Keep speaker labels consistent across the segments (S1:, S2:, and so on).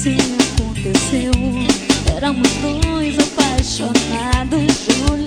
S1: Assim aconteceu, aconteceu. Éramos dois apaixonados, Júlio.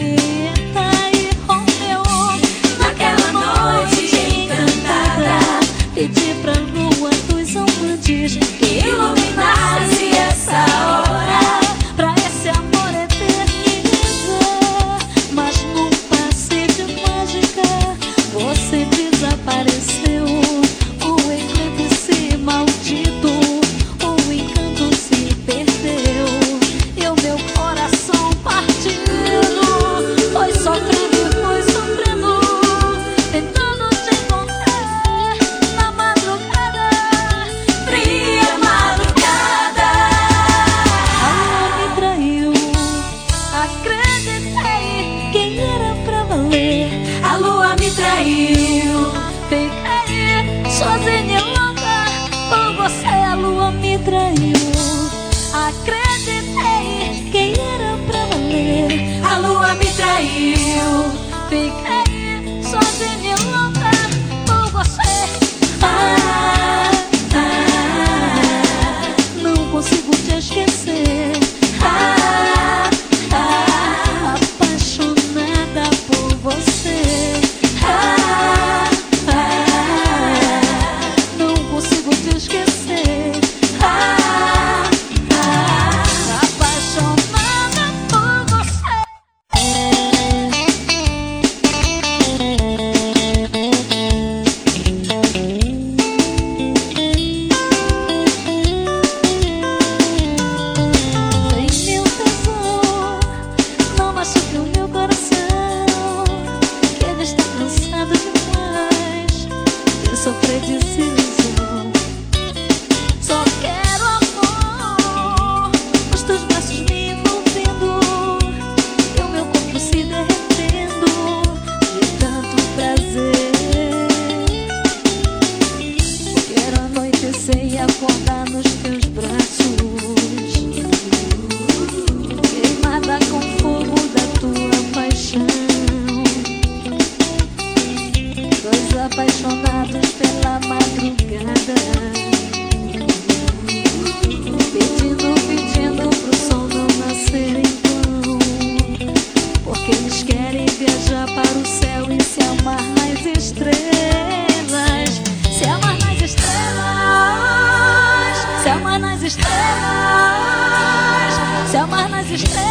S1: amar nas estrelas,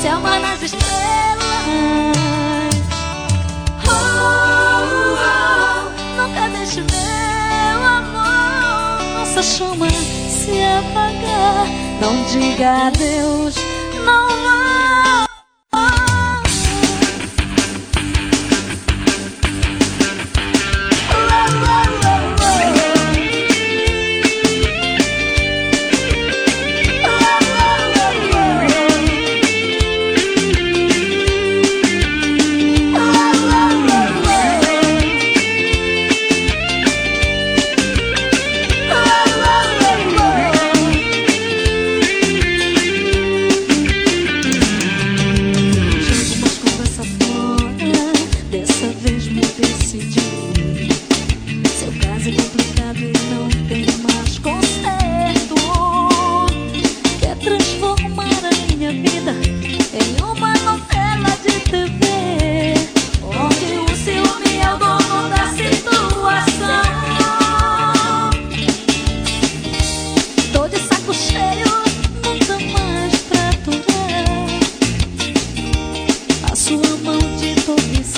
S1: se amar nas estrelas. Oh, oh, oh nunca deixe meu amor, nossa chama se apagar. Não diga adeus, não vai.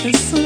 S1: Precious soul.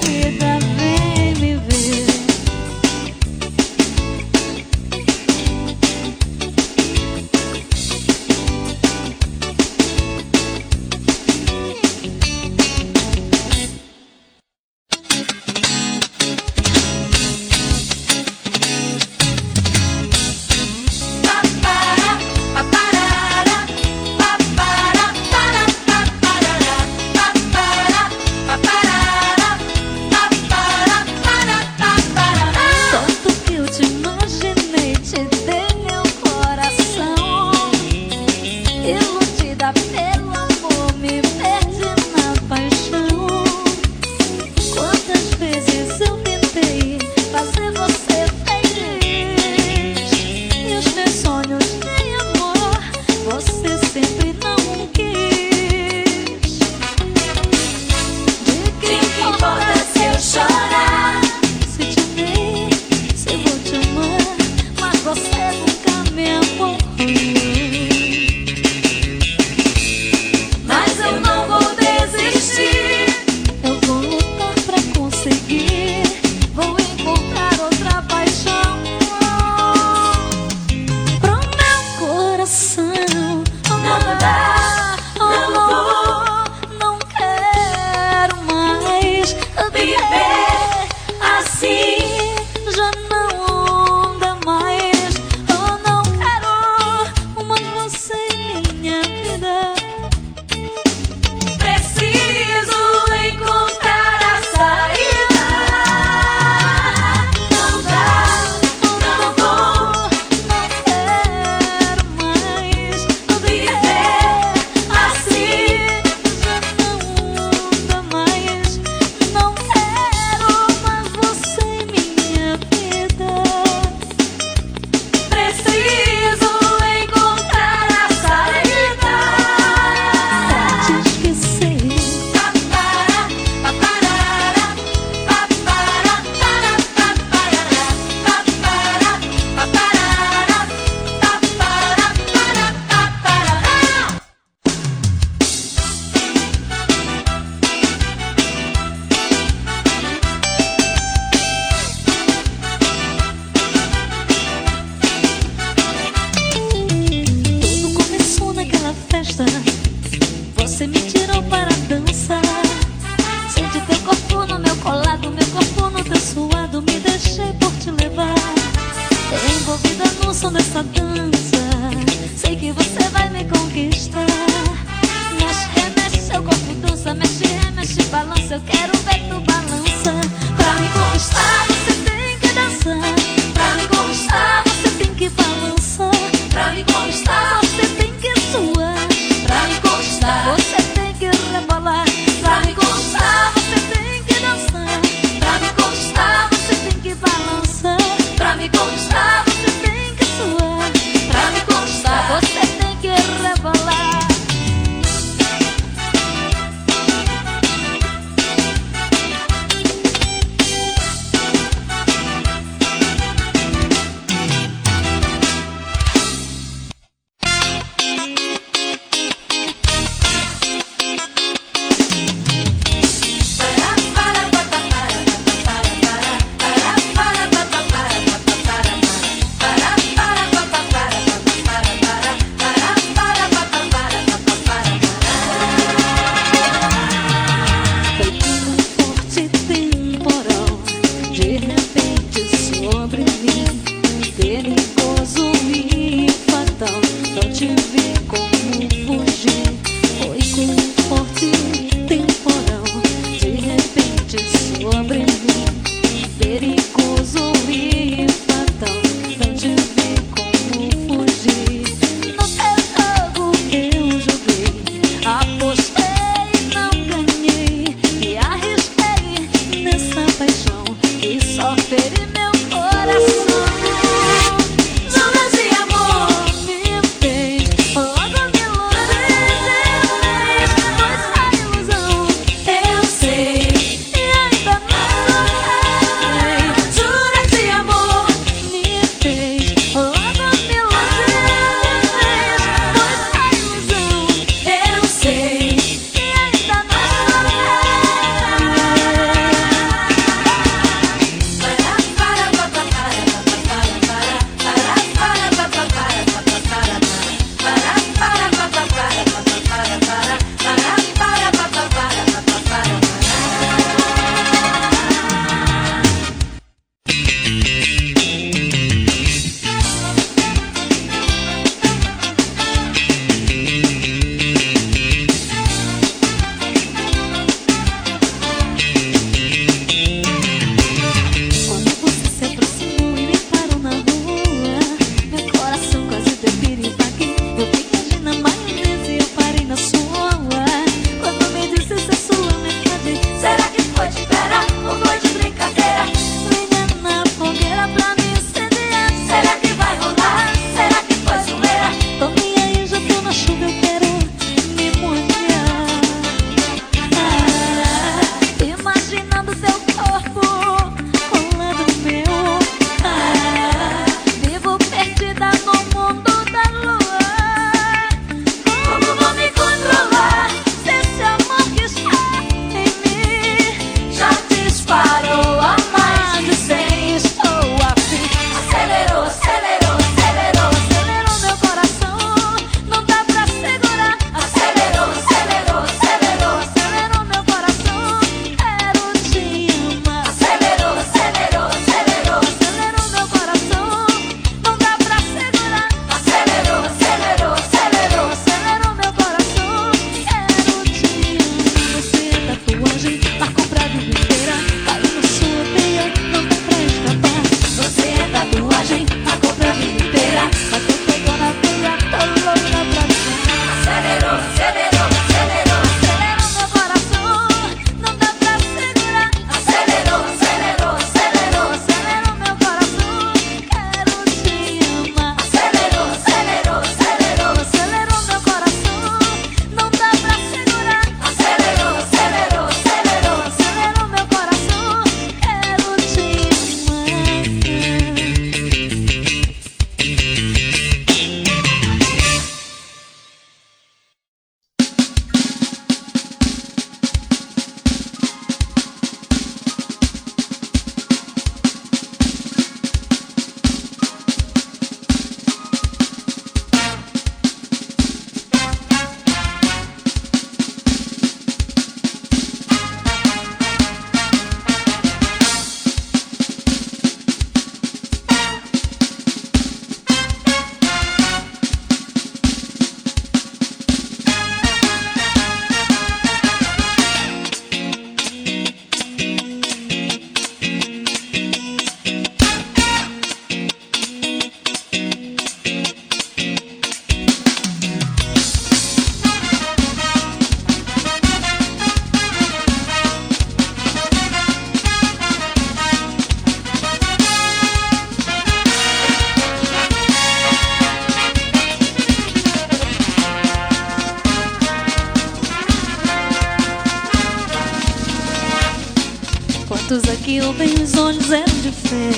S1: você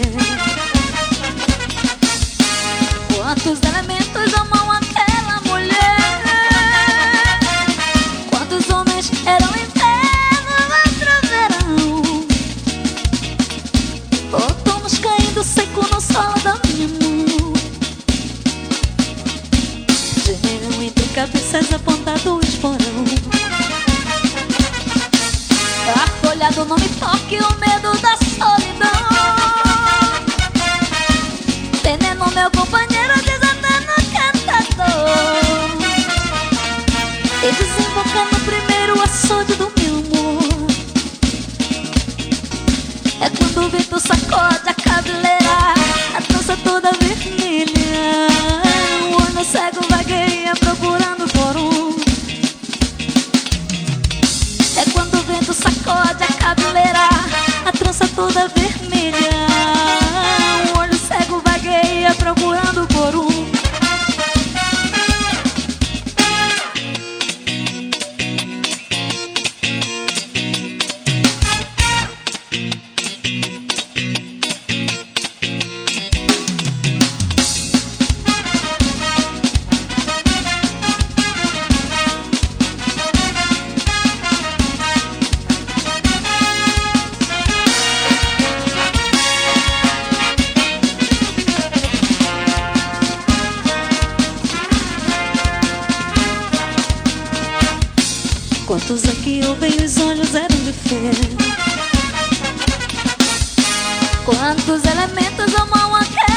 S1: Quantos elementos amam aquela mulher? Quantos homens eram inverno, outro verão? Botamos caindo seco no sol da minha mão. Gênero entre cabeças abertas toda Quantos aqui eu venho os olhos eram de fé Quantos elementos amam aquela